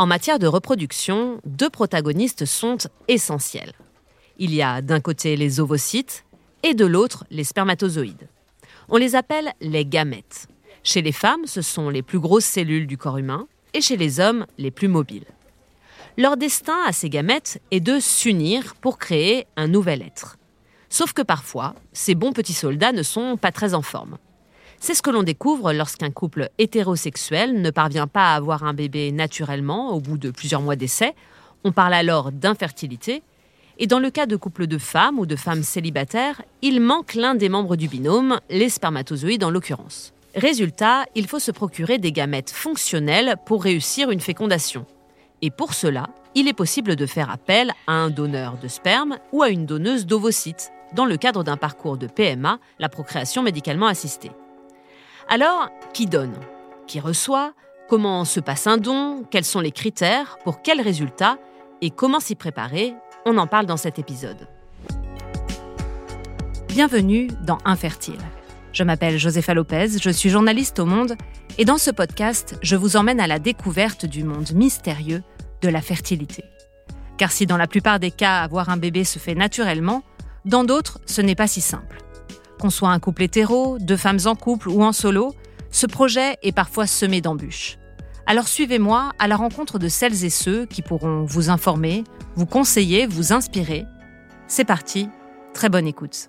En matière de reproduction, deux protagonistes sont essentiels. Il y a d'un côté les ovocytes et de l'autre les spermatozoïdes. On les appelle les gamètes. Chez les femmes, ce sont les plus grosses cellules du corps humain et chez les hommes, les plus mobiles. Leur destin à ces gamètes est de s'unir pour créer un nouvel être. Sauf que parfois, ces bons petits soldats ne sont pas très en forme. C'est ce que l'on découvre lorsqu'un couple hétérosexuel ne parvient pas à avoir un bébé naturellement au bout de plusieurs mois d'essai. On parle alors d'infertilité. Et dans le cas de couples de femmes ou de femmes célibataires, il manque l'un des membres du binôme, les spermatozoïdes en l'occurrence. Résultat, il faut se procurer des gamètes fonctionnelles pour réussir une fécondation. Et pour cela, il est possible de faire appel à un donneur de sperme ou à une donneuse d'ovocytes, dans le cadre d'un parcours de PMA, la procréation médicalement assistée. Alors, qui donne? Qui reçoit? Comment se passe un don? Quels sont les critères? Pour quels résultats? Et comment s'y préparer? On en parle dans cet épisode. Bienvenue dans Infertile. Je m'appelle Josefa Lopez, je suis journaliste au Monde et dans ce podcast, je vous emmène à la découverte du monde mystérieux de la fertilité. Car si dans la plupart des cas avoir un bébé se fait naturellement, dans d'autres, ce n'est pas si simple. Qu'on soit un couple hétéro, deux femmes en couple ou en solo, ce projet est parfois semé d'embûches. Alors suivez-moi à la rencontre de celles et ceux qui pourront vous informer, vous conseiller, vous inspirer. C'est parti, très bonne écoute.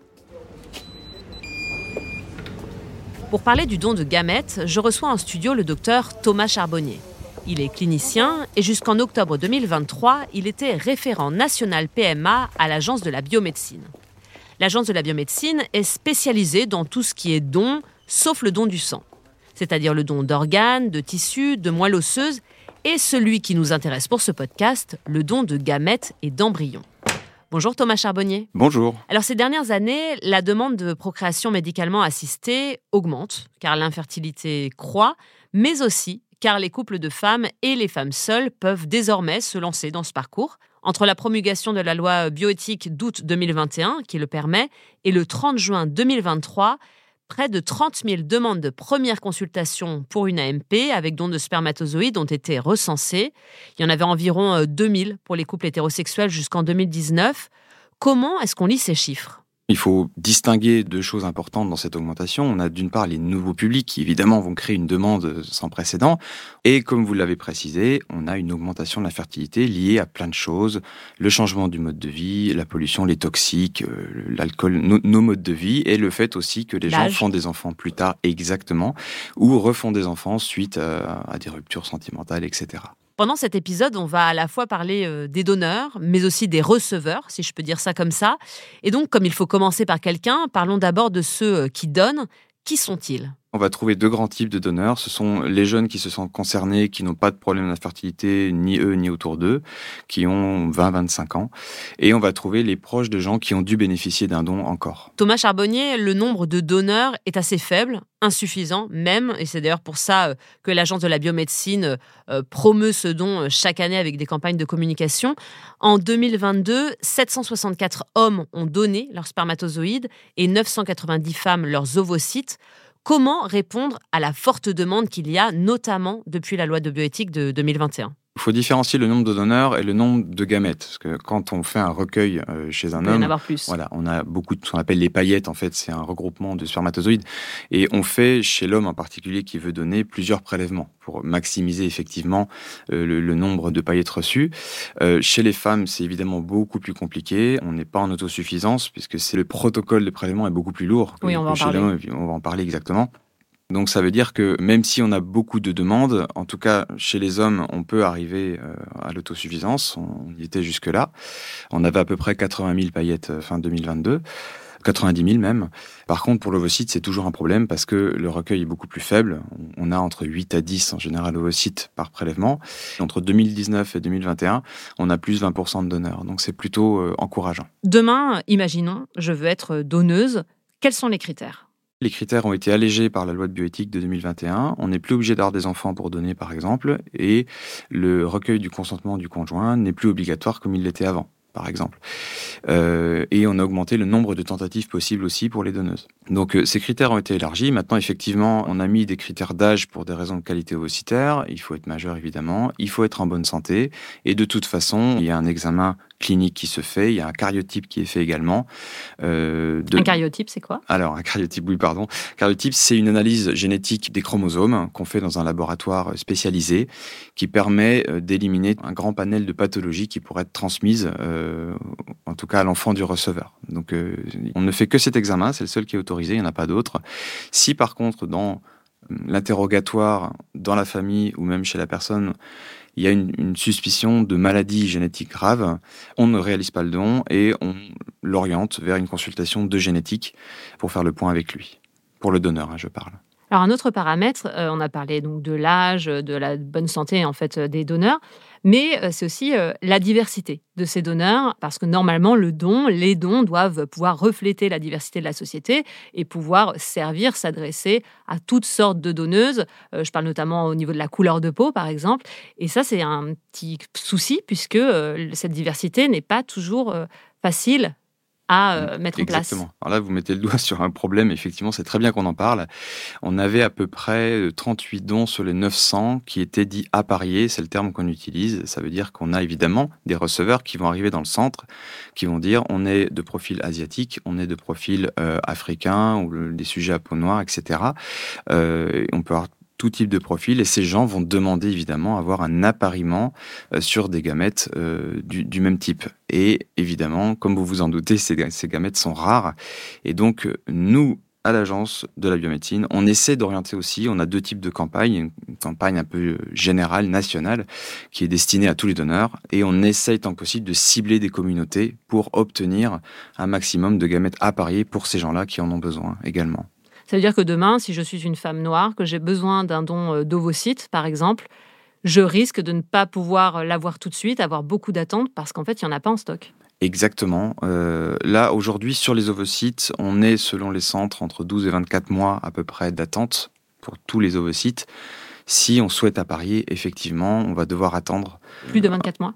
Pour parler du don de gamètes, je reçois en studio le docteur Thomas Charbonnier. Il est clinicien et jusqu'en octobre 2023, il était référent national PMA à l'Agence de la biomédecine. L'Agence de la biomédecine est spécialisée dans tout ce qui est don, sauf le don du sang, c'est-à-dire le don d'organes, de tissus, de moelle osseuse, et celui qui nous intéresse pour ce podcast, le don de gamètes et d'embryons. Bonjour Thomas Charbonnier. Bonjour. Alors ces dernières années, la demande de procréation médicalement assistée augmente, car l'infertilité croît, mais aussi car les couples de femmes et les femmes seules peuvent désormais se lancer dans ce parcours. Entre la promulgation de la loi bioéthique d'août 2021, qui le permet, et le 30 juin 2023, près de 30 000 demandes de première consultation pour une AMP avec don de spermatozoïdes ont été recensées. Il y en avait environ 2000 pour les couples hétérosexuels jusqu'en 2019. Comment est-ce qu'on lit ces chiffres? Il faut distinguer deux choses importantes dans cette augmentation. On a d'une part les nouveaux publics qui évidemment vont créer une demande sans précédent. Et comme vous l'avez précisé, on a une augmentation de la fertilité liée à plein de choses. Le changement du mode de vie, la pollution, les toxiques, euh, l'alcool, nos, modes de vie et le fait aussi que les gens font des enfants plus tard exactement ou refont des enfants suite à, à des ruptures sentimentales, etc. Pendant cet épisode, on va à la fois parler euh, des donneurs, mais aussi des receveurs, si je peux dire ça comme ça. Et donc, comme il faut commencer par quelqu'un, parlons d'abord de ceux euh, qui donnent. Qui sont-ils? On va trouver deux grands types de donneurs. Ce sont les jeunes qui se sentent concernés, qui n'ont pas de problème d'infertilité, ni eux, ni autour d'eux, qui ont 20-25 ans. Et on va trouver les proches de gens qui ont dû bénéficier d'un don encore. Thomas Charbonnier, le nombre de donneurs est assez faible, insuffisant même, et c'est d'ailleurs pour ça euh, que l'Agence de la biomédecine euh, promeut ce don euh, chaque année avec des campagnes de communication. En 2022, 764 hommes ont donné leurs spermatozoïdes et 990 femmes leurs ovocytes. Comment répondre à la forte demande qu'il y a, notamment depuis la loi de bioéthique de 2021 il faut différencier le nombre de donneurs et le nombre de gamètes. Parce que quand on fait un recueil euh, chez un homme, voilà, on a beaucoup de ce qu'on appelle les paillettes. En fait, c'est un regroupement de spermatozoïdes. Et on fait chez l'homme en particulier qui veut donner plusieurs prélèvements pour maximiser effectivement euh, le, nombre de paillettes reçues. Euh, chez les femmes, c'est évidemment beaucoup plus compliqué. On n'est pas en autosuffisance puisque c'est le protocole de prélèvement est beaucoup plus lourd oui, on va chez l'homme. On va en parler exactement. Donc ça veut dire que même si on a beaucoup de demandes, en tout cas chez les hommes, on peut arriver euh, à l'autosuffisance. On y était jusque-là. On avait à peu près 80 000 paillettes euh, fin 2022. 90 000 même. Par contre, pour l'ovocyte, c'est toujours un problème parce que le recueil est beaucoup plus faible. On a entre 8 à 10 en général ovocytes par prélèvement. Entre 2019 et 2021, on a plus 20% de donneurs. Donc c'est plutôt euh, encourageant. Demain, imaginons, je veux être donneuse. Quels sont les critères? Les critères ont été allégés par la loi de bioéthique de 2021. On n'est plus obligé d'avoir des enfants pour donner, par exemple, et le recueil du consentement du conjoint n'est plus obligatoire comme il l'était avant. par exemple. Euh, et on a augmenté le nombre de tentatives possibles aussi pour les donneuses. Donc euh, ces critères ont été élargis. Maintenant, effectivement, on a mis des critères d'âge pour des raisons de qualité ovocitaire. Il faut être majeur, évidemment. Il faut être en bonne santé. Et de toute façon, il y a un examen clinique qui se fait. Il y a un cariotype qui est fait également. Euh, Un cariotype, c'est quoi? Alors, un cariotype, oui, pardon. Cariotype, c'est une analyse génétique des chromosomes qu'on fait dans un laboratoire spécialisé qui permet d'éliminer un grand panel de pathologies qui pourraient être transmises, euh, en tout à l'enfant du receveur. Donc, euh, on ne fait que cet examen, c'est le seul qui est autorisé, il n'y en a pas d'autre. Si par contre, dans l'interrogatoire, dans la famille ou même chez la personne, il y a une, suspicion de maladie génétique grave, on ne réalise pas le don et on l'oriente vers une consultation de génétique pour faire le point avec lui. Pour le donneur, hein, je parle. Alors un autre paramètre, euh, on a parlé donc de l'âge, de la bonne santé en fait des donneurs, mais euh, c'est aussi euh, la diversité de ces donneurs, parce que normalement le don, les dons doivent pouvoir refléter la diversité de la société et pouvoir servir, s'adresser à toutes sortes de donneuses. je parle notamment au niveau de la couleur de peau, par exemple, et ça c'est un petit souci puisque cette diversité n'est pas toujours facile à euh, mettre en place. Exactement. Alors là, vous mettez le doigt sur un problème. Effectivement, c'est très bien qu'on en parle. On avait à peu près 38 euh, dons sur les 900 qui étaient dits appariés. C'est le terme qu'on utilise. Ça veut dire qu'on a évidemment des receveurs qui vont arriver dans le centre, qui vont dire on est de profil asiatique, on est de profil euh, africain ou des sujets à peau noire, etc. on peut avoir tout type de profil et ces gens vont demander évidemment à avoir un appariement euh, sur des gamètes euh, du, même type. Et évidemment, comme vous vous en doutez, ces, gamètes sont rares et donc nous, à l'agence de la biomédecine. On essaie d'orienter aussi, on a deux types de campagnes, une campagne un peu générale, nationale, qui est destinée à tous les donneurs, et on essaye tant que possible de cibler des communautés pour obtenir un maximum de gamètes appariés pour ces gens-là qui en ont besoin également. Ça veut dire que demain, si je suis une femme noire, que j'ai besoin d'un don euh, d'ovocytes, par exemple, je risque de ne pas pouvoir euh, l'avoir tout de suite, avoir beaucoup d'attentes parce qu'en fait, il n'y en a pas en stock. Exactement. Euh, là, aujourd'hui, sur les ovocytes, on est, selon les centres, entre 12 et 24 mois à peu près d'attente pour tous les ovocytes. Si on souhaite apparier, effectivement, on va devoir attendre. Plus de 24 mois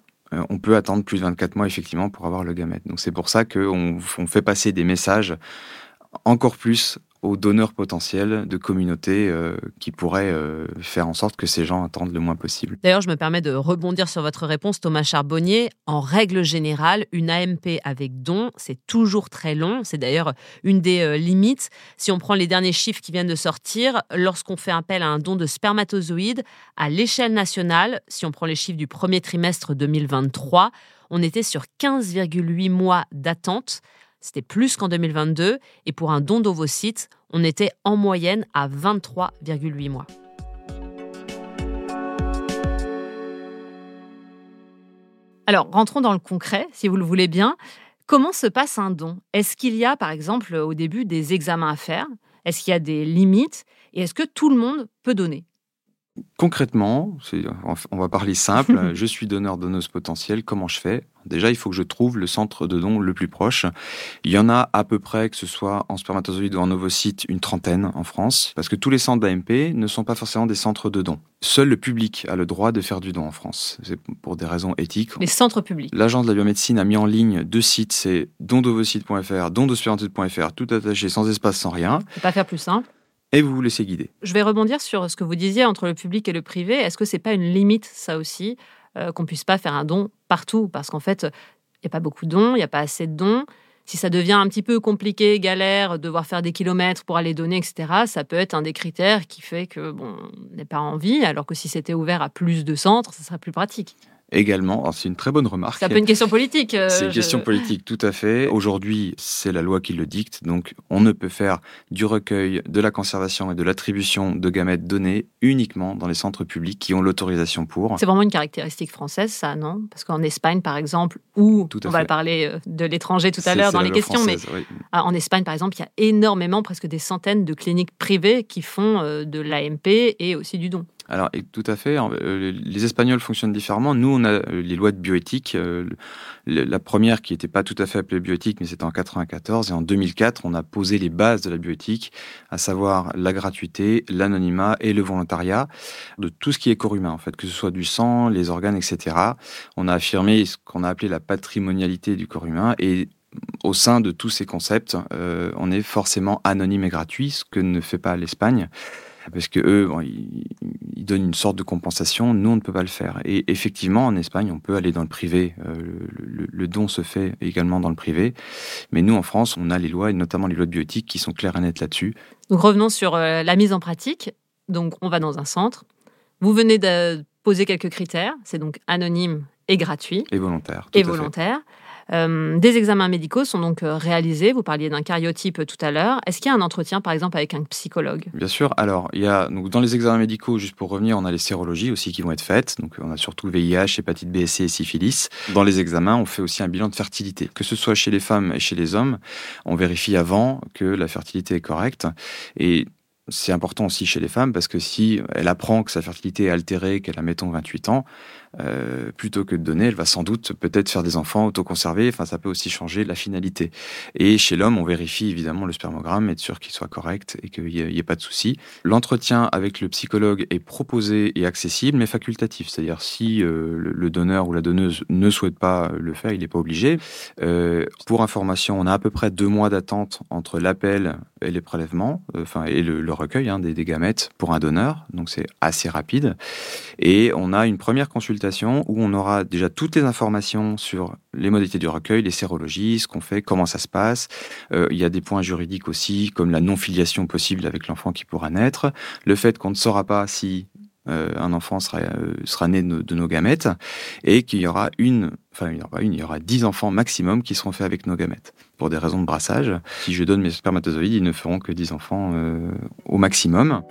on peut attendre plus de 24 mois effectivement pour avoir le gamète. Donc c'est pour ça qu'on on fait passer des messages encore plus aux donneurs potentiels de communautés euh, qui pourraient euh, faire en sorte que ces gens attendent le moins possible. D'ailleurs, je me permets de rebondir sur votre réponse, Thomas Charbonnier. En règle générale, une AMP avec don, c'est toujours très long. C'est d'ailleurs une des euh, limites. Si on prend les derniers chiffres qui viennent de sortir, lorsqu'on fait appel à un don de spermatozoïdes à l'échelle nationale, si on prend les chiffres du premier trimestre 2023, on était sur 15,8 mois d'attente. C'était plus qu'en 2022 et pour un don d'ovocytes, on était en moyenne à 23,8 mois. Alors, rentrons dans le concret, si vous le voulez bien. Comment se passe un don? Est-ce qu'il y a, par exemple, au début, des examens à faire? Est-ce qu'il y a des limites? Et est-ce que tout le monde peut donner? Concrètement, on va parler simple, je suis donneur donneuse potentielle, comment je fais? Déjà, il faut que je trouve le centre de don le plus proche. Il y en a à peu près, que ce soit en spermatozoïde ou en ovocyte, une trentaine en France, parce que tous les centres d'AMP ne sont pas forcément des centres de don. Seul le public a le droit de faire du don en France. C'est pour des raisons éthiques. Les centres publics. L'Agence de la biomédecine a mis en ligne deux sites, c'est dondovocyte.fr, dondospermatozoïde.fr, tout attaché, sans espace, sans rien. pas faire plus simple vous vous laissez guider. Je vais rebondir sur ce que vous disiez entre le public et le privé. Est-ce que c'est pas une limite, ça aussi, euh, qu'on puisse pas faire un don partout? Parce qu'en fait, il n'y a pas beaucoup de dons, il n'y a pas assez de dons. Si ça devient un petit peu compliqué, galère, devoir faire des kilomètres pour aller donner, etc., ça peut être un des critères qui fait que bon, on n'est pas envie, alors que si c'était ouvert à plus de centres, ça serait plus pratique également. C'est une très bonne remarque. C'est un peu une question politique. Euh, c'est une question politique, tout à fait. Aujourd'hui, c'est la loi qui le dicte. Donc, on ne peut faire du recueil, de la conservation et de l'attribution de gamètes données uniquement dans les centres publics qui ont l'autorisation pour. C'est vraiment une caractéristique française, ça, non? Parce qu'en Espagne, par exemple, où on va parler euh, de l'étranger tout à l'heure dans les questions, mais ah, en Espagne, par exemple, il y a énormément, presque des centaines de cliniques privées qui font euh, de l'AMP et aussi du don. Alors, tout à fait. Euh, les Espagnols fonctionnent différemment. Nous, on a euh, les lois de bioéthique. Euh, la première qui n'était pas tout à fait appelée bioéthique, mais c'était en 94. Et en 2004, on a posé les bases de la bioéthique, à savoir la gratuité, l'anonymat et le volontariat de tout ce qui est corps humain, en fait, que ce soit du sang, les organes, etc. On a affirmé ce qu'on a appelé la patrimonialité du corps humain et au sein de tous ces concepts, on est forcément anonyme et gratuit, ce que ne fait pas l'Espagne parce que eux, ils, donnent une sorte de compensation. Nous, on ne peut pas le faire. Et effectivement, en Espagne, on peut aller dans le privé. Euh, le, don se fait également dans le privé. Mais nous, en France, on a les lois, et notamment les lois de bioéthique, qui sont claires et nettes là-dessus. Donc revenons sur euh, la mise en pratique. Donc, on va dans un centre. Vous venez de poser quelques critères. C'est donc anonyme et gratuit. Et volontaire. et volontaire. Euh, des examens médicaux sont donc euh, réalisés. Vous parliez d'un cariotype tout à l'heure. Est-ce qu'il y a un entretien, par exemple, avec un psychologue? Bien sûr. Alors, il y a donc dans les examens médicaux, juste pour revenir, on a les sérologies aussi qui vont être faites. Donc, on a surtout VIH, hépatite B, C et syphilis. Dans les examens, on fait aussi un bilan de fertilité, que ce soit chez les femmes et chez les hommes. On vérifie avant que la fertilité est correcte. Et c'est important aussi chez les femmes parce que si elle apprend que sa fertilité est altérée, qu'elle a mettons 28 ans, euh, plutôt que de donner, elle va sans doute peut-être faire des enfants autoconservés. Enfin, ça peut aussi changer la finalité. Et chez l'homme, on vérifie évidemment le spermogramme, être sûr qu'il soit correct et qu'il n'y ait, pas de souci. L'entretien avec le psychologue est proposé et accessible, mais facultatif. C'est-à-dire si euh, le, donneur ou la donneuse ne souhaite pas le faire, il n'est pas obligé. Euh, pour information, on a à peu près deux mois d'attente entre l'appel et les prélèvements, enfin et le, recueil hein, des, des gamètes pour un donneur. Donc c'est assez rapide. Et on a une première consultation où on aura déjà toutes les informations sur les modalités du recueil, les sérologies, ce qu'on fait, comment ça se passe. Euh, il y a des points juridiques aussi, comme la non-filiation possible avec l'enfant qui pourra naître, le fait qu'on ne saura pas si euh, un enfant sera, euh, né de, nos gamètes, et qu'il y aura une, enfin il y aura une, il y aura dix enfants maximum qui seront faits avec nos gamètes. Pour des raisons de brassage, si je donne mes spermatozoïdes, ils ne feront que 10 enfants au maximum.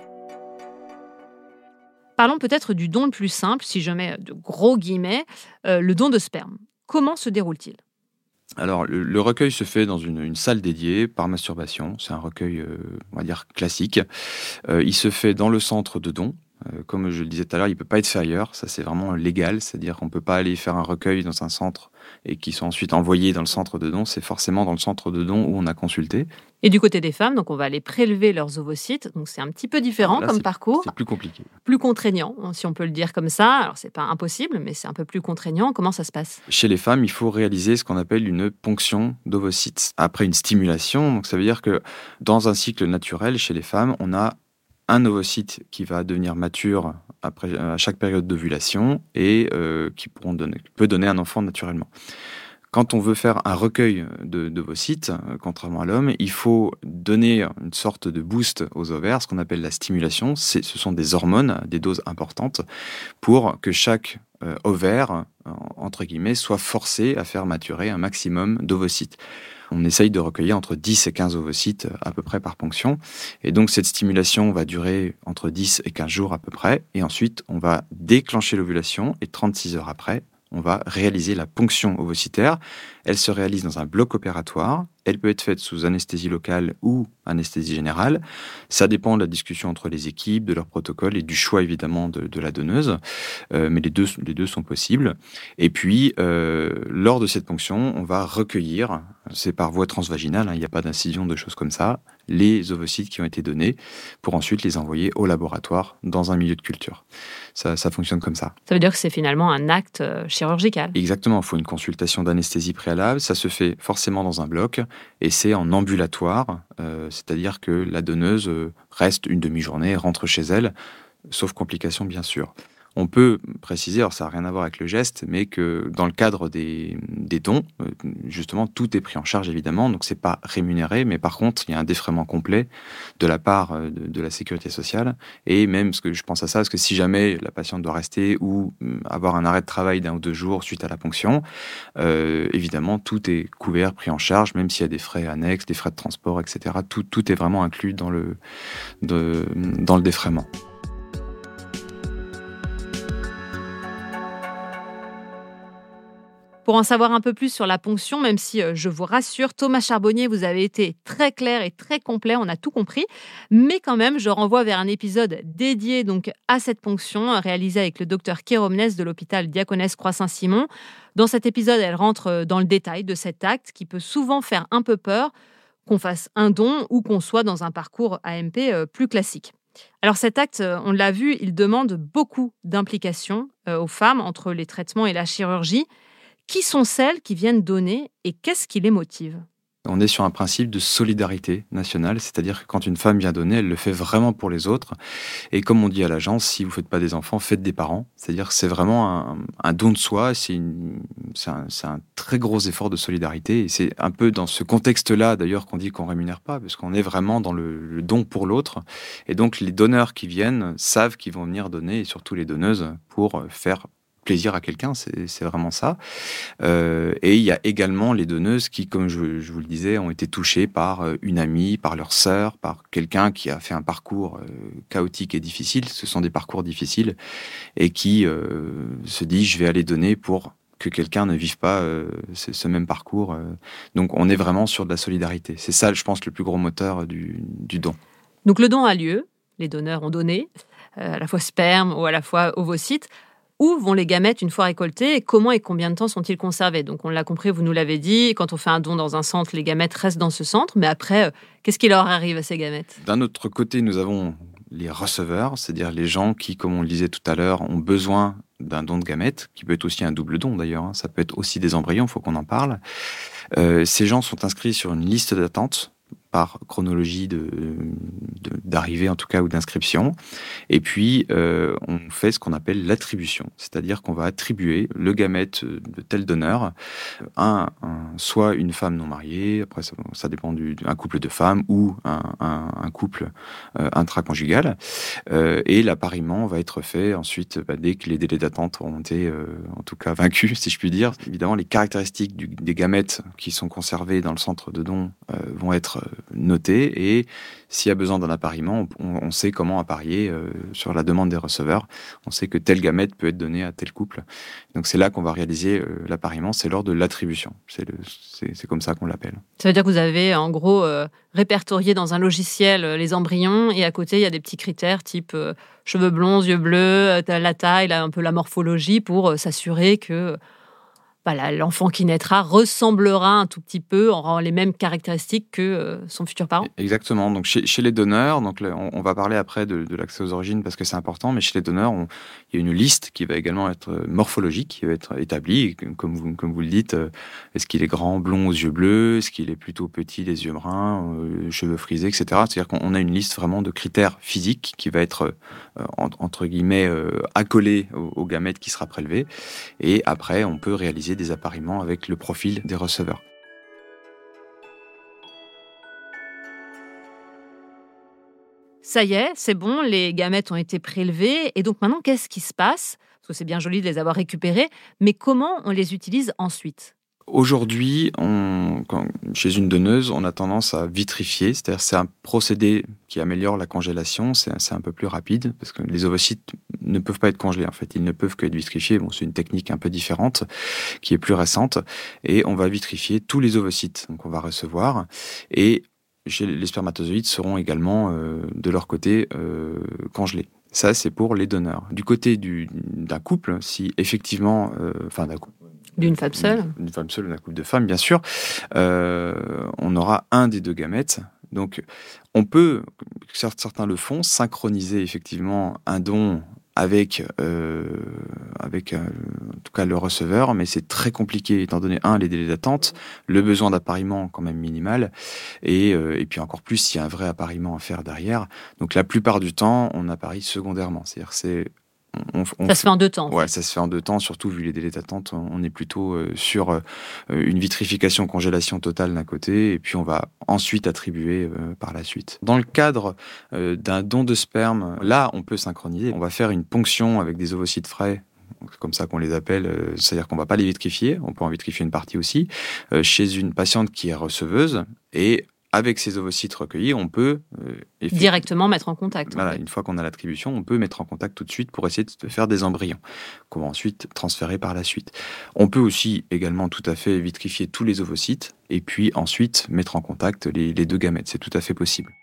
Parlons peut-être du don le plus simple, si je mets de gros guillemets, euh, le don de sperme. Comment se déroule-t-il? Alors, le, recueil se fait dans une, salle dédiée par masturbation. C'est un recueil, euh, on va dire, classique. Euh, il se fait dans le centre de don. Comme je le disais tout à l'heure, il ne peut pas être fait ailleurs. Ça, c'est vraiment légal. C'est-à-dire qu'on ne peut pas aller faire un recueil dans un centre et qui sont ensuite envoyés dans le centre de don, c'est forcément dans le centre de don où on a consulté. Et du côté des femmes, donc on va aller prélever leurs ovocytes. Donc c'est un petit peu différent comme parcours. C'est plus compliqué. Plus contraignant, hein, si on peut le dire comme ça. Alors c'est pas impossible, mais c'est un peu plus contraignant. Comment ça se passe? Chez les femmes, il faut réaliser ce qu'on appelle une ponction d'ovocytes après une stimulation. Donc ça veut dire que dans un cycle naturel, chez les femmes, on a un ovocyte qui va devenir mature après, à chaque période d'ovulation et euh, qui peut donner un enfant naturellement. Quand on veut faire un recueil d'ovocytes, euh, contrairement à l'homme, il faut donner une sorte de boost aux ovaires, ce qu'on appelle la stimulation. Ce sont des hormones, des doses importantes, pour que chaque euh, ovaire, entre guillemets, soit forcé à faire maturer un maximum d'ovocytes on essaye de recueillir entre 10 et 15 ovocytes à peu près par ponction. Et donc cette stimulation va durer entre 10 et 15 jours à peu près. Et ensuite, on va déclencher l'ovulation et 36 heures après, on va réaliser la ponction ovocytaire. Elle se réalise dans un bloc opératoire. Elle peut être faite sous anesthésie locale ou anesthésie générale. Ça dépend de la discussion entre les équipes, de leur protocole et du choix évidemment de, la donneuse. Euh, mais les deux, les deux sont possibles. Et puis, euh, lors de cette ponction, on va recueillir, c'est par voie transvaginale, hein, il n'y a pas d'incision de choses comme ça, les ovocytes qui ont été donnés pour ensuite les envoyer au laboratoire dans un milieu de culture. Ça, ça fonctionne comme ça. Ça veut dire que c'est finalement un acte euh, chirurgical. Exactement, il faut une consultation d'anesthésie préalable. Ça se fait forcément dans un bloc et c'est en ambulatoire, euh, c'est-à-dire que la donneuse euh, reste une demi-journée, rentre chez elle, sauf complications bien sûr. On peut préciser, alors ça n'a rien à voir avec le geste, mais que dans le cadre des, dons, euh, justement, tout est pris en charge évidemment, donc c'est pas rémunéré, mais par contre, il y a un défraiement complet de la part euh, de, la sécurité sociale. Et même, ce que je pense à ça, parce que si jamais la patiente doit rester ou mm, avoir un arrêt de travail d'un ou deux jours suite à la ponction, euh, évidemment, tout est couvert, pris en charge, même s'il y a des frais annexes, des frais de transport, etc. Tout, tout est vraiment inclus dans le, dans le défraiement. Pour en savoir un peu plus sur la ponction, même si euh, je vous rassure, Thomas Charbonnier, vous avez été très clair et très complet, on a tout compris. Mais quand même, je renvoie vers un épisode dédié donc à cette ponction, réalisé avec le docteur Kéromnes de l'hôpital Diaconès Croix-Saint-Simon. Dans cet épisode, elle rentre euh, dans le détail de cet acte qui peut souvent faire un peu peur, qu'on fasse un don ou qu'on soit dans un parcours AMP euh, plus classique. Alors cet acte, on l'a vu, il demande beaucoup d'implication aux femmes entre les traitements et la chirurgie. Qui sont celles qui viennent donner et qu'est-ce qui les motive? On est sur un principe de solidarité nationale, c'est-à-dire que quand une femme vient donner, elle le fait vraiment pour les autres. Et comme on dit à l'agence, si vous ne faites pas des enfants, faites des parents. C'est-à-dire que c'est vraiment un, don de soi, c'est un, très gros effort de solidarité. Et c'est un peu dans ce contexte-là, d'ailleurs, qu'on dit qu'on rémunère pas, parce qu'on est vraiment dans le don pour l'autre. Et donc les donneurs qui viennent savent qu'ils vont venir donner, et surtout les donneuses, pour faire plaisir à quelqu'un, c'est vraiment ça. Euh, et il y a également les donneuses qui, comme je, vous le disais, ont été touchées par euh, une amie, par leur sœur, par quelqu'un qui a fait un parcours euh, chaotique et difficile. Ce sont des parcours difficiles et qui se dit je vais aller donner pour que quelqu'un ne vive pas ce, même parcours. Donc on est vraiment sur de la solidarité. C'est ça, je pense, le plus gros moteur du, du don. Donc le don a lieu, les donneurs ont donné, à la fois sperme ou à la fois ovocytes. Où vont les gamètes une fois récoltés et comment et combien de temps sont-ils conservés? Donc on l'a compris, vous nous l'avez dit, quand on fait un don dans un centre, les gamètes restent dans ce centre, mais après, euh, qu'est-ce qui leur arrive à ces gamètes? D'un autre côté, nous avons les receveurs, c'est-à-dire les gens qui, comme on le disait tout à l'heure, ont besoin d'un don de gamètes, qui peut être aussi un double don d'ailleurs, hein. ça peut être aussi des embryons, il faut qu'on en parle. Euh, ces gens sont inscrits sur une liste d'attente par chronologie d'arrivée en tout cas ou d'inscription. Et puis euh, on fait ce qu'on appelle l'attribution, c'est-à-dire qu'on va attribuer le gamète de tel donneur à soit une femme non mariée, après ça, dépend d'un couple de femmes ou un, couple euh, intraconjugal. Euh, et l'appariement va être fait ensuite bah, dès que les délais d'attente auront été en tout cas vaincus, si je puis dire. Évidemment, les caractéristiques des gamètes qui sont conservées dans le centre de don vont être noté et s'il y a besoin d'un appariement, on, sait comment apparier euh, sur la demande des receveurs. On sait que tel gamète peut être donné à tel couple. Donc c'est là qu'on va réaliser euh, l'appariement, c'est lors de l'attribution. C'est comme ça qu'on l'appelle. Ça veut dire que vous avez en gros euh, répertorié dans un logiciel les embryons et à côté il y a des petits critères type cheveux blonds, yeux bleus, la taille, un peu la morphologie pour s'assurer que l'enfant qui naîtra ressemblera un tout petit peu, aura les mêmes caractéristiques que euh, son futur parent. Exactement. Donc chez, les donneurs, donc on, va parler après de, l'accès aux origines parce que c'est important, mais chez les donneurs, il y a une liste qui va également être euh, morphologique, qui va être établie, comme vous, le dites. Euh, est-ce qu'il est grand, blond aux yeux bleus? Est-ce qu'il est plutôt petit, les yeux bruns, cheveux frisés, etc. C'est-à-dire qu'on a une liste vraiment de critères physiques qui va être entre guillemets accolée au, au gamète qui sera prélevé, et après on peut réaliser des appariements avec le profil des receveurs. Ça y est, c'est bon, les gamètes ont été prélevés. Et donc maintenant, qu'est-ce qui se passe? Parce que c'est bien joli de les avoir récupérés, mais comment on les utilise ensuite? Aujourd'hui, chez une donneuse, on a tendance à vitrifier, c'est-à-dire c'est un procédé qui améliore la congélation, c'est un peu plus rapide parce que les ovocytes ne peuvent pas être congelés en fait, ils ne peuvent que être vitrifiés. Bon, c'est une technique un peu différente qui est plus récente et on va vitrifier tous les ovocytes, donc on va recevoir et les spermatozoïdes seront également euh, de leur côté euh, congelés. Ça, c'est pour les donneurs. Du côté d'un couple, si effectivement, euh, enfin d'un couple, d'une femme seule D'une femme seule, d'un couple de femmes, bien sûr. Euh, on aura un des deux gamètes. Donc, on peut, certains le font, synchroniser effectivement un don avec, euh, avec euh, en tout cas le receveur, mais c'est très compliqué étant donné, un, les délais d'attente, le besoin d'appariement quand même minimal, et, et puis encore plus s'il y a un vrai appariement à faire derrière. Donc la plupart du temps, on apparie secondairement. C'est-à-dire c'est ça se fait en deux temps. Ouais, ça se fait en deux temps, surtout vu les délais d'attente. On est plutôt euh, sur euh, une vitrification, congélation totale d'un côté, et puis on va ensuite attribuer euh, par la suite. Dans le cadre d'un don de sperme, là, on peut synchroniser. On va faire une ponction avec des ovocytes frais c'est comme ça qu'on les appelle, c'est-à-dire qu'on va pas les vitrifier, on peut en vitrifier une partie aussi, chez une patiente qui est receveuse, et avec ces ovocytes recueillis, on peut directement mettre en contact. Voilà, une fois qu'on a l'attribution, on peut mettre en contact tout de suite pour essayer de faire des embryons qu'on va ensuite transférer par la suite. On peut aussi également tout à fait vitrifier tous les ovocytes et puis ensuite mettre en contact les deux gamètes. C'est tout à fait possible.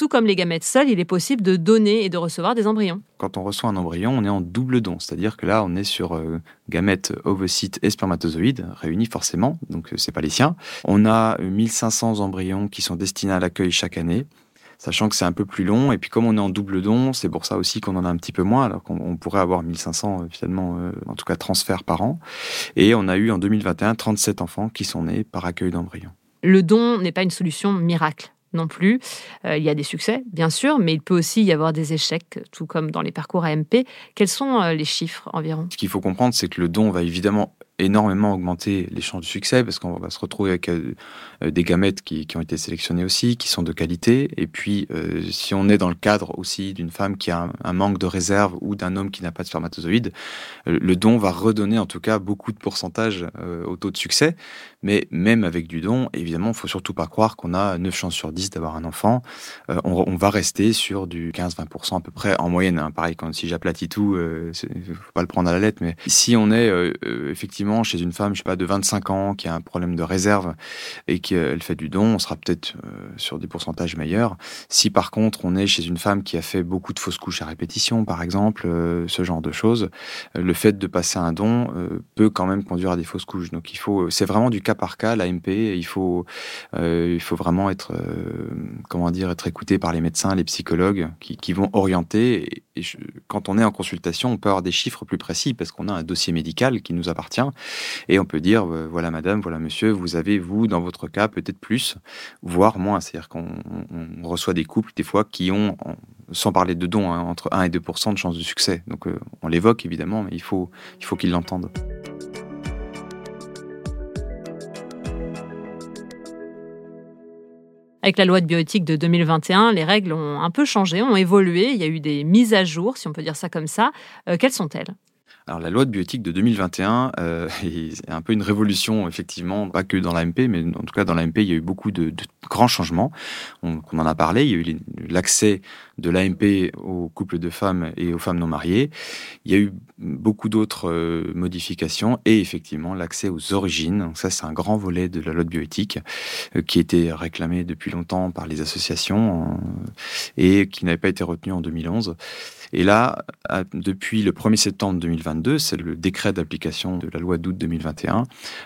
Tout comme les gamètes seuls, il est possible de donner et de recevoir des embryons. Quand on reçoit un embryon, on est en double don, c'est-à-dire que là, on est sur euh, gamètes, ovocytes et spermatozoïdes réunis forcément, donc euh, c'est pas les siens. On a 1500 embryons qui sont destinés à l'accueil chaque année sachant que c'est un peu plus long. Et puis comme on est en double don, c'est pour ça aussi qu'on en a un petit peu moins, alors qu'on pourrait avoir 1500 euh, finalement, en tout cas transferts par an. Et on a eu en 2021 37 enfants qui sont nés par accueil d'embryons. Le don n'est pas une solution miracle non plus. Euh, il y a des succès, bien sûr, mais il peut aussi y avoir des échecs, tout comme dans les parcours AMP. Quels sont euh, les chiffres environ? Ce qu'il faut comprendre, c'est que le don va évidemment énormément augmenter les chances de succès parce qu'on va se retrouver avec euh, des gamètes qui, ont été sélectionnés aussi, qui sont de qualité. Et puis, euh, si on est dans le cadre aussi d'une femme qui a un, manque de réserve ou d'un homme qui n'a pas de spermatozoïdes, euh, le don va redonner en tout cas beaucoup de pourcentage au taux de succès. Mais même avec du don, évidemment, il faut surtout pas croire qu'on a 9 chances sur 10 d'avoir un enfant. On, va rester sur du 15-20% à peu près en moyenne. Hein. Pareil, quand si j'aplatis tout, il faut pas le prendre à la lettre. Mais si on est effectivement chez une femme, je sais pas, de 25 ans, qui a un problème de réserve et qu'elle fait du don, on sera peut-être euh, sur des pourcentages meilleurs. Si par contre on est chez une femme qui a fait beaucoup de fausses couches à répétition, par exemple, euh, ce genre de choses, euh, le fait de passer un don peut quand même conduire à des fausses couches. Donc il faut, c'est vraiment du cas par cas, l'AMP. Il faut, il faut vraiment être, comment dire, être écouté par les médecins, les psychologues qui, vont orienter. Quand on est en consultation, on peut avoir des chiffres plus précis parce qu'on a un dossier médical qui nous appartient et on peut dire, euh, voilà madame, voilà monsieur, vous avez, vous, dans votre cas, peut-être plus, voire moins. C'est-à-dire qu'on reçoit des couples, des fois, qui ont, sans parler de dons, hein, entre 1 et 2 de chances de succès. Donc euh, on l'évoque évidemment, mais il faut, il faut qu'ils l'entendent. Avec la loi de bioéthique de 2021, les règles ont un peu changé, ont évolué. Il y a eu des mises à jour, si on peut dire ça comme ça. Euh, quelles sont-elles? Alors la loi de bioéthique de 2021 euh, est un peu une révolution, effectivement, pas que dans l'AMP, mais en tout cas dans l'AMP, il y a eu beaucoup de, grands changements. On, en a parlé, il y a eu l'accès de l'AMP aux couples de femmes et aux femmes non mariées. Il y a eu beaucoup d'autres euh, modifications et effectivement l'accès aux origines. Donc ça, c'est un grand volet de la loi de bioéthique euh, qui était réclamé depuis longtemps par les associations et qui n'avait pas été retenu en 2011. Et là, depuis le 1er septembre 2022, c'est le décret d'application de la loi d'août 2021,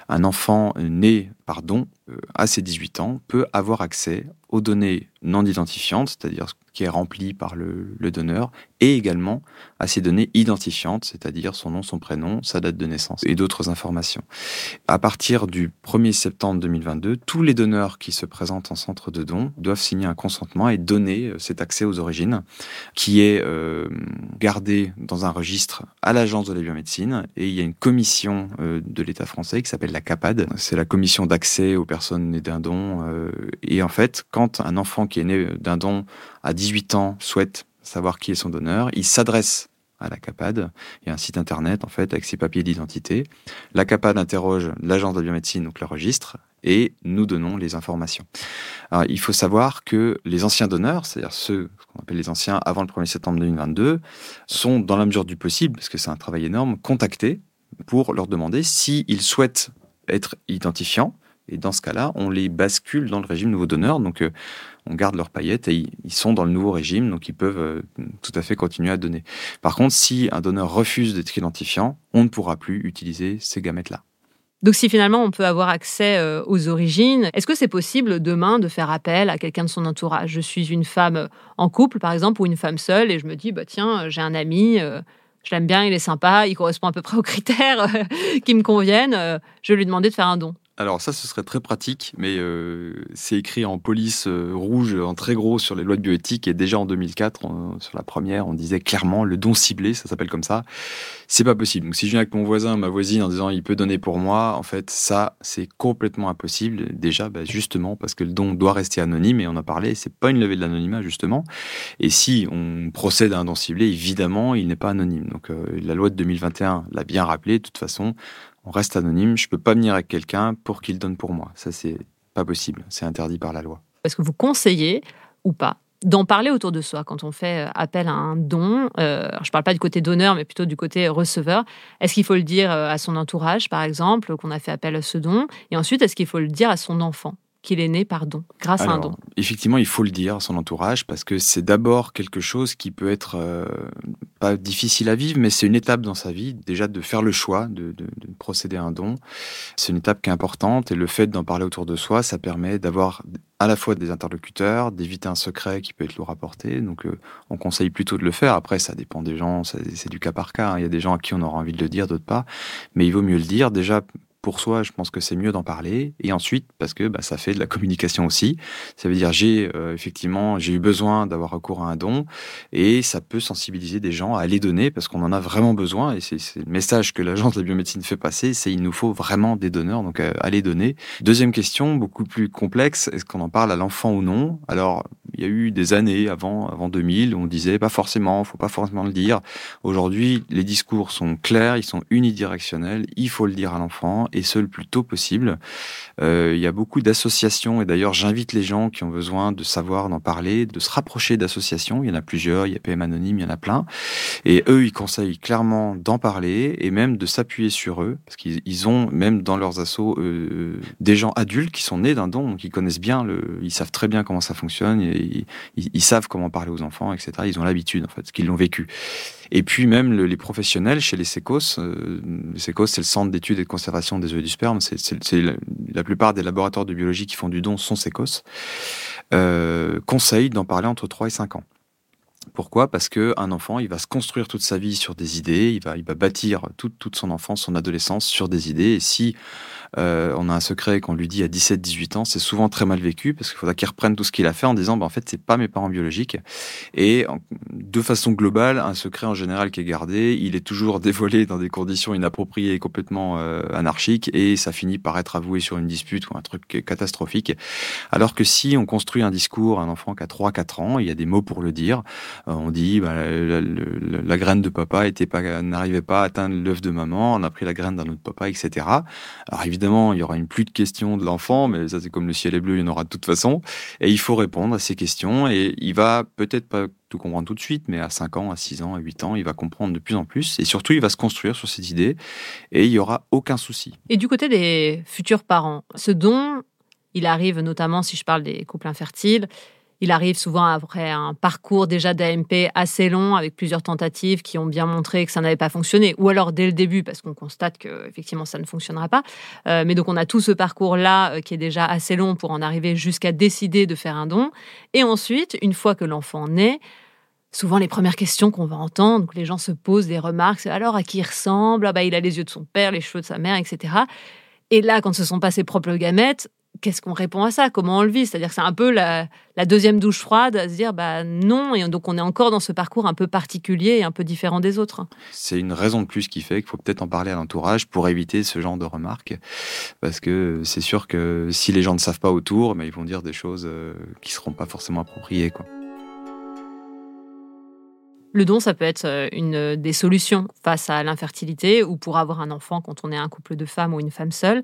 un enfant né par don euh, à ses 18 ans peut avoir accès aux données non identifiantes, c'est-à-dire ce qui est rempli par le, donneur, et également à ses données identifiantes, c'est-à-dire son nom, son prénom, sa date de naissance et d'autres informations. À partir du 1er septembre 2022, tous les donneurs qui se présentent en centre de don doivent signer un consentement et donner euh, cet accès aux origines, qui est euh, gardé dans un registre à l'Agence de la biomédecine, et il y a une commission de l'État français qui s'appelle la CAPAD, c'est la commission d'accès aux personnes nées d'un don. Euh, et en fait, quand un enfant qui est né d'un don à 18 ans souhaite savoir qui est son donneur, il s'adresse à la CAPAD. Il y a un site internet, en fait, avec ses papiers d'identité. La CAPAD interroge l'agence de biomédecine, donc le registre, et nous donnons les informations. Il faut savoir que les anciens donneurs, c'est-à-dire ceux qu'on appelle les anciens avant le 1er septembre 2022, sont, dans la mesure du possible, parce que c'est un travail énorme, contactés pour leur demander s'ils souhaitent être identifiants. Et dans ce cas-là, on les bascule dans le régime nouveau donneur. Donc, euh, on garde leurs paillettes et ils, sont dans le nouveau régime, donc ils peuvent euh, tout à fait continuer à donner. Par contre, si un donneur refuse d'être identifiant, on ne pourra plus utiliser ces gamètes-là. Donc si finalement on peut avoir accès euh, aux origines, est-ce que c'est possible demain de faire appel à quelqu'un de son entourage? Je suis une femme en couple par exemple ou une femme seule et je me dis bah tiens j'ai un ami, je l'aime bien, il est sympa, il correspond à peu près aux critères qui me conviennent, je vais lui demander de faire un don. Alors ça, ce serait très pratique, mais euh, c'est écrit en police euh, rouge, en très gros, sur les lois de bioéthique. Et déjà en 2004, sur la première, on disait clairement le don ciblé, ça s'appelle comme ça. C'est pas possible. Donc si je viens avec mon voisin, ma voisine, en disant il peut donner pour moi, en fait, ça, c'est complètement impossible. Déjà, bah, justement, parce que le don doit rester anonyme, et on a parlé, c'est pas une levée de l'anonymat, justement. Et si on procède à un don ciblé, évidemment, il n'est pas anonyme. Donc euh, la loi de 2021 l'a bien rappelé. De toute façon, on reste anonyme. Je peux pas venir avec quelqu'un pour qu'il donne pour moi. Ça, c'est pas possible. C'est interdit par la loi. Est-ce que vous conseillez ou pas d'en parler autour de soi quand on fait euh, appel à un don. Euh, je ne parle pas du côté donneur, mais plutôt du côté receveur. Est-ce qu'il faut le dire euh, à son entourage, par exemple, qu'on a fait appel à ce don? Et ensuite, est-ce qu'il faut le dire à son enfant? Qu'il est né par don, grâce à un don Effectivement, il faut le dire à son entourage parce que c'est d'abord quelque chose qui peut être pas difficile à vivre, mais c'est une étape dans sa vie, déjà de faire le choix de, de procéder à un don. C'est une étape qui est importante et le fait d'en parler autour de soi, ça permet d'avoir à la fois des interlocuteurs, d'éviter un secret qui peut être lourd à porter. Donc, euh, on conseille plutôt de le faire. Après, ça dépend des gens, c'est du cas par cas. Hein. Il y a des gens à qui on aura envie de le dire, d'autres pas. Mais il vaut mieux le dire déjà pour soi, je pense que c'est mieux d'en parler. Et ensuite, parce que bah, ça fait de la communication aussi. Ça veut dire j'ai euh, effectivement j'ai eu besoin d'avoir recours à un don et ça peut sensibiliser des gens à aller donner parce qu'on en a vraiment besoin. Et c'est le message que l'agence de la biomédecine fait passer, c'est il nous faut vraiment des donneurs, donc euh, allez donner. Deuxième question, beaucoup plus complexe, est-ce qu'on en parle à l'enfant ou non? Alors il y a eu des années avant, avant 2000, où on disait pas forcément, faut pas forcément le dire. Aujourd'hui, les discours sont clairs, ils sont unidirectionnels. Il faut le dire à l'enfant et ce le plus tôt possible. Euh, il y a beaucoup d'associations et d'ailleurs j'invite les gens qui ont besoin de savoir, d'en parler, de se rapprocher d'associations. Il y en a plusieurs, il y a PM Anonyme, il y en a plein. Et eux, ils conseillent clairement d'en parler et même de s'appuyer sur eux parce qu'ils ont même dans leurs assos euh, des gens adultes qui sont nés d'un don, donc ils connaissent bien, ils savent très bien comment ça fonctionne. Ils, savent comment parler aux enfants, etc. Ils ont l'habitude, en fait, qu'ils l'ont vécu. Et puis même les professionnels chez les SECOS, euh, les SECOS, c'est le Centre d'études et de conservation des œufs et du sperme, c'est la, plupart des laboratoires de biologie qui font du don sont SECOS, euh, conseillent d'en parler entre 3 et 5 ans. Pourquoi? Parce qu'un enfant, il va se construire toute sa vie sur des idées, il va, il va bâtir toute, toute son enfance, son adolescence sur des idées. Et si euh, on a un secret qu'on lui dit à 17-18 ans, c'est souvent très mal vécu parce qu'il faudra qu'il reprenne tout ce qu'il a fait en disant bah, en fait c'est pas mes parents biologiques. Et de façon globale, un secret en général qui est gardé, il est toujours dévoilé dans des conditions inappropriées et complètement euh, anarchiques et ça finit par être avoué sur une dispute ou un truc catastrophique. Alors que si on construit un discours, un enfant qui a 3-4 ans, il y a des mots pour le dire. Euh, on dit bah, la, graine de papa n'arrivait pas à atteindre l'œuf de maman, on a pris la graine d'un autre papa, etc. Alors évidemment il y aura une pluie de questions de l'enfant, mais ça, c'est comme le ciel est bleu, il y en aura de toute façon. Et il faut répondre à ces questions. Et il va peut-être pas tout comprendre tout de suite, mais à 5 ans, à 6 ans, à 8 ans, il va comprendre de plus en plus. Et surtout, il va se construire sur cette idée. Et il n'y aura aucun souci. Et du côté des futurs parents, ce don, il arrive notamment, si je parle des couples infertiles, il arrive souvent après un parcours déjà d'AMP assez long avec plusieurs tentatives qui ont bien montré que ça n'avait pas fonctionné, ou alors dès le début parce qu'on constate que effectivement ça ne fonctionnera pas. Euh, mais donc on a tout ce parcours-là euh, qui est déjà assez long pour en arriver jusqu'à décider de faire un don. Et ensuite, une fois que l'enfant naît, souvent les premières questions qu'on va entendre, les gens se posent des remarques, c'est alors à qui il ressemble, ah bah, il a les yeux de son père, les cheveux de sa mère, etc. Et là, quand ce ne sont pas ses propres gamètes, qu'est-ce qu'on répond à ça? Comment on le vit? C'est-à-dire que c'est un peu la, deuxième douche froide à se dire bah non, et donc on est encore dans ce parcours un peu particulier et un peu différent des autres. C'est une raison de plus qui fait qu'il faut peut-être en parler à l'entourage pour éviter ce genre de remarques, parce que c'est sûr que si les gens ne savent pas autour, mais ils vont dire des choses euh, qui seront pas forcément appropriées. Quoi. Le don, ça peut être euh, une des solutions face à l'infertilité ou pour avoir un enfant quand on est un couple de femmes ou une femme seule.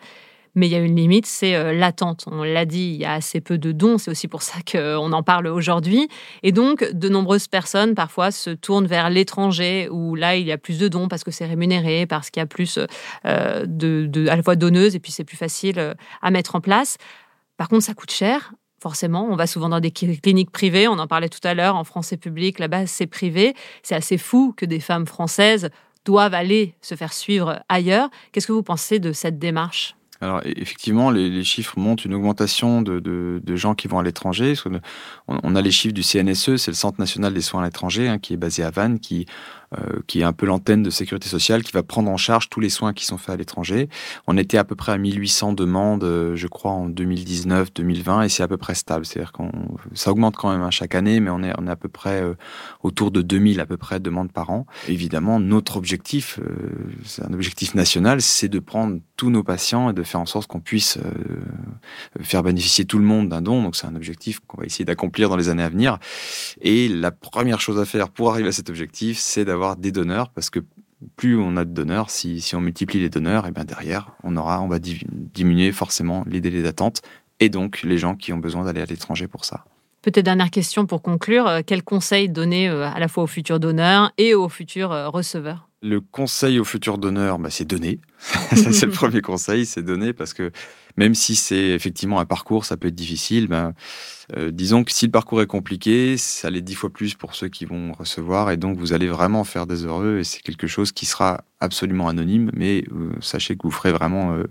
Mais il y a une limite, c'est euh, l'attente. On l'a dit, il y a assez peu de dons, c'est aussi pour ça qu'on en parle aujourd'hui. Et donc, de nombreuses personnes, parfois, se tournent vers l'étranger, où là, il y a plus de dons parce que c'est rémunéré, parce qu'il y a plus euh, de, à la fois donneuses, et puis c'est plus facile euh, à mettre en place. Par contre, ça coûte cher. Forcément, on va souvent dans des cliniques privées, on en parlait tout à l'heure, en France c'est public, là-bas c'est privé. C'est assez fou que des femmes françaises doivent aller se faire suivre ailleurs. Qu'est-ce que vous pensez de cette démarche? Alors e-, effectivement, les, chiffres montrent une augmentation de, gens qui vont à l'étranger. On, a les chiffres du CNSE, c'est le Centre national des soins à l'étranger, hein, qui est basé à Vannes, qui qui est un peu l'antenne de sécurité sociale, qui va prendre en charge tous les soins qui sont faits à l'étranger. On était à peu près à 1800 demandes, euh, je crois, en 2019-2020, et c'est à peu près stable. C'est-à-dire qu'on ça augmente quand même à hein, chaque année, mais on est, on est à peu près euh, autour de 2000 à peu près demandes par an. Évidemment, notre objectif, c'est un objectif national, c'est de prendre tous nos patients et de faire en sorte qu'on puisse faire bénéficier tout le monde d'un don. Donc c'est un objectif qu'on va essayer d'accomplir dans les années à venir. Et la première chose à faire pour arriver à cet objectif, c'est d'avoir des donneurs parce que plus on a de donneurs, si, on multiplie les donneurs, et bien derrière, on, aura, on va diminuer forcément les délais d'attente et donc les gens qui ont besoin d'aller à l'étranger pour ça. Peut-être dernière question pour conclure. Euh, quel conseil donner euh, à la fois aux futurs donneurs et aux futurs euh, receveurs? Le conseil aux futurs donneurs, bah, c'est donner. c'est le premier conseil, c'est donner parce que même si c'est effectivement un parcours, ça peut être difficile. Ben, euh, disons que si le parcours est compliqué, ça l'est dix fois plus pour ceux qui vont recevoir, et donc vous allez vraiment faire des heureux, et c'est quelque chose qui sera absolument anonyme, mais euh, sachez que vous ferez vraiment, euh,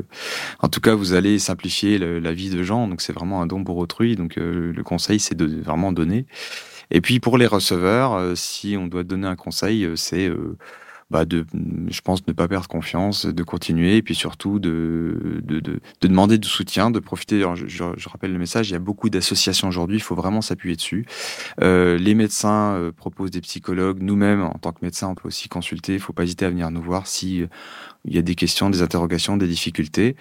en tout cas, vous allez simplifier la vie de gens, donc c'est vraiment un don pour autrui. Donc le conseil, c'est de vraiment donner. Et puis pour les receveurs, si on doit donner un conseil, c'est bah de, je pense, ne pas perdre confiance, de continuer, et puis surtout de, de, de, de demander du soutien, de profiter. Je, rappelle le message, il y a beaucoup d'associations aujourd'hui, il faut vraiment s'appuyer dessus. Euh, les médecins euh, proposent des psychologues, nous-mêmes, en tant que médecins, on peut aussi consulter, il ne faut pas hésiter à venir nous voir si euh, il y a des questions, des interrogations, des difficultés.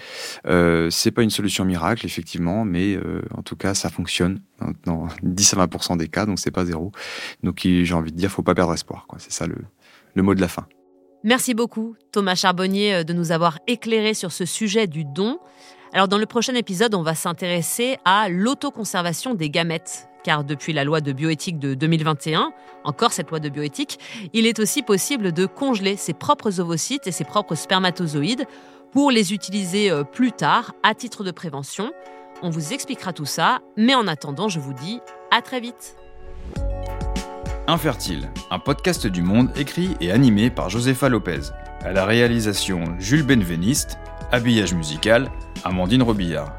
Euh, c'est pas une solution miracle, effectivement, mais en tout cas, ça fonctionne dans 10 à 20% des cas, donc c'est pas zéro. Donc j'ai envie de dire, faut pas perdre espoir. C'est ça le, le mot de la fin. Merci beaucoup, Thomas Charbonnier, euh, de nous avoir éclairé sur ce sujet du don. Alors, dans le prochain épisode, on va s'intéresser à l'autoconservation des gamètes. Car depuis la loi de bioéthique de 2021, encore cette loi de bioéthique, il est aussi possible de congeler ses propres ovocytes et ses propres spermatozoïdes pour les utiliser euh, plus tard à titre de prévention. On vous expliquera tout ça, mais en attendant, je vous dis à très vite. Infertile, un podcast du monde écrit et animé par Josefa Lopez. À la réalisation, Jules Benveniste. Habillage musical, Amandine Robillard.